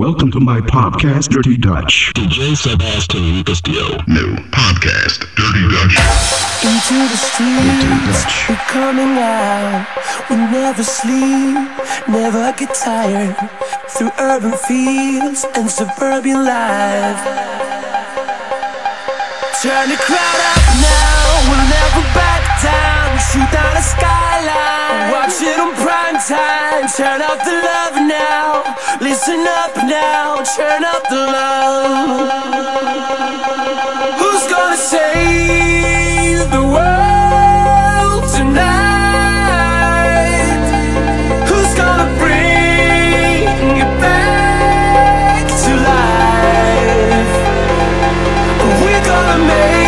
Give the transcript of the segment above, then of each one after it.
Welcome to my podcast, Dirty Dutch. DJ Sebastian Castillo. No podcast, Dirty Dutch. Into the streets, we're coming out. We never sleep, never get tired. Through urban fields and suburban life. Turn the crowd up now, Shoot down a skyline, watch it on prime time. Turn up the love now, listen up now, turn up the love. Who's gonna save the world tonight? Who's gonna bring it back to life? We're gonna make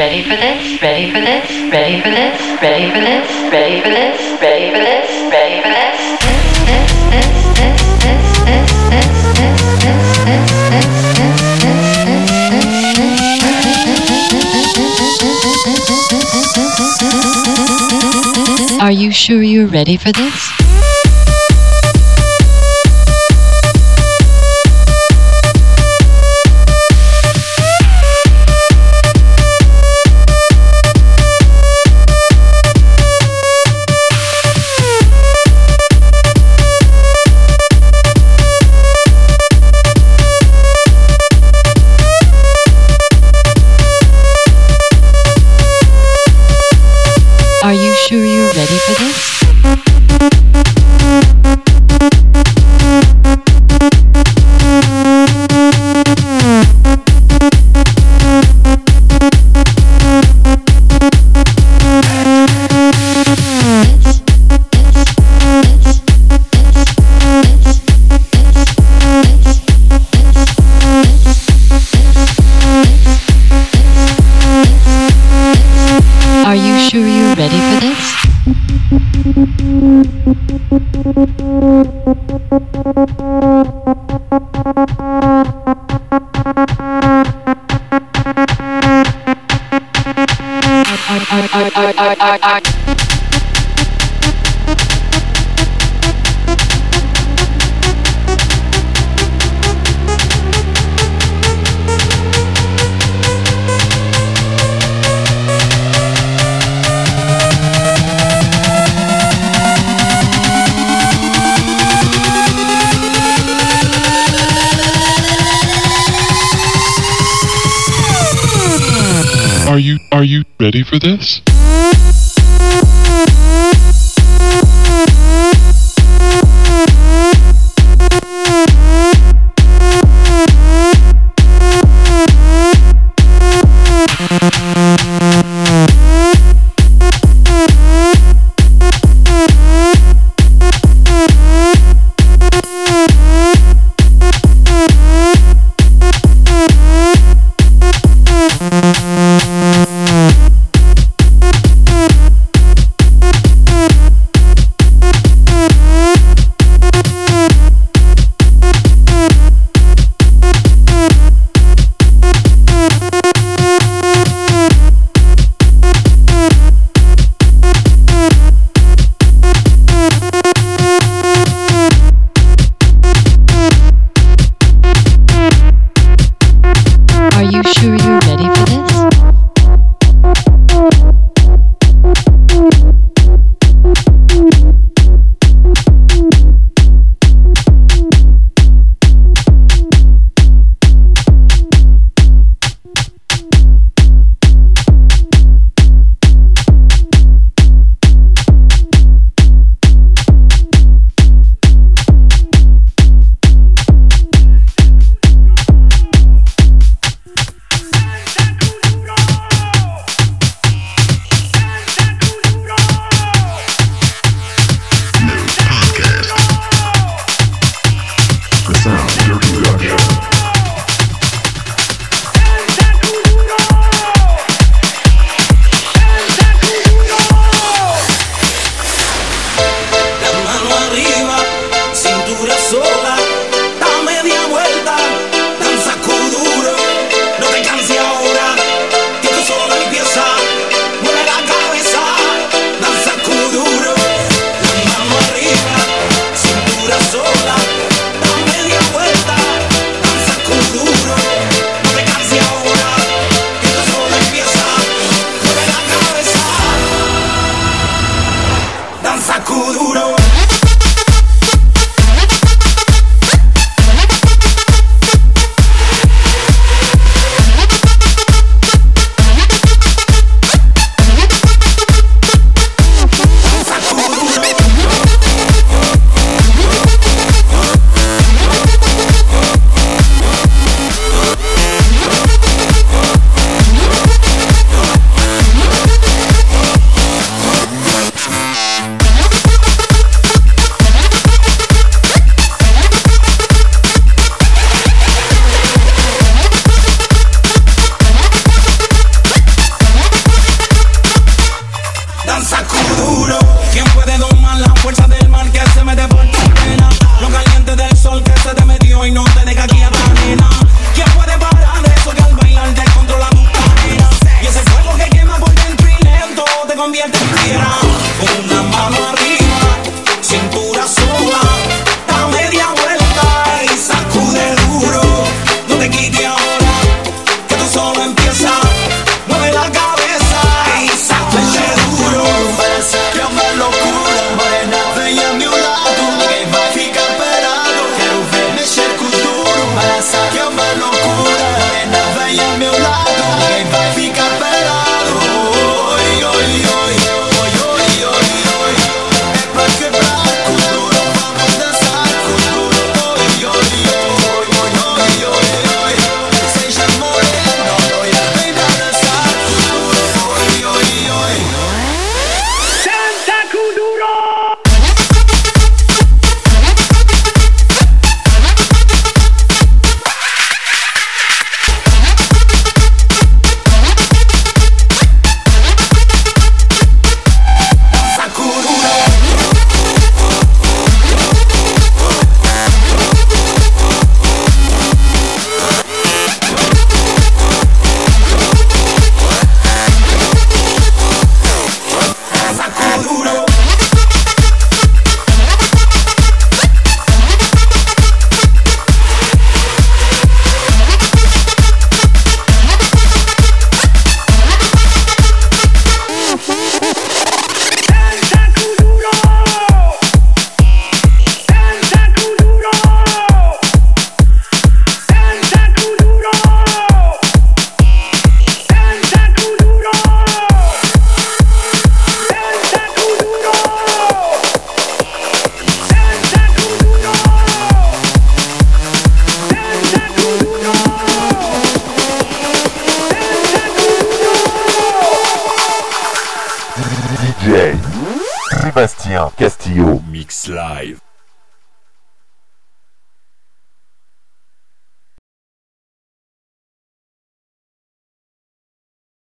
Ready for this? Ready for this? Ready for this? Ready for this? Ready for this? Ready for this? Ready for this? Are you sure you're ready for this?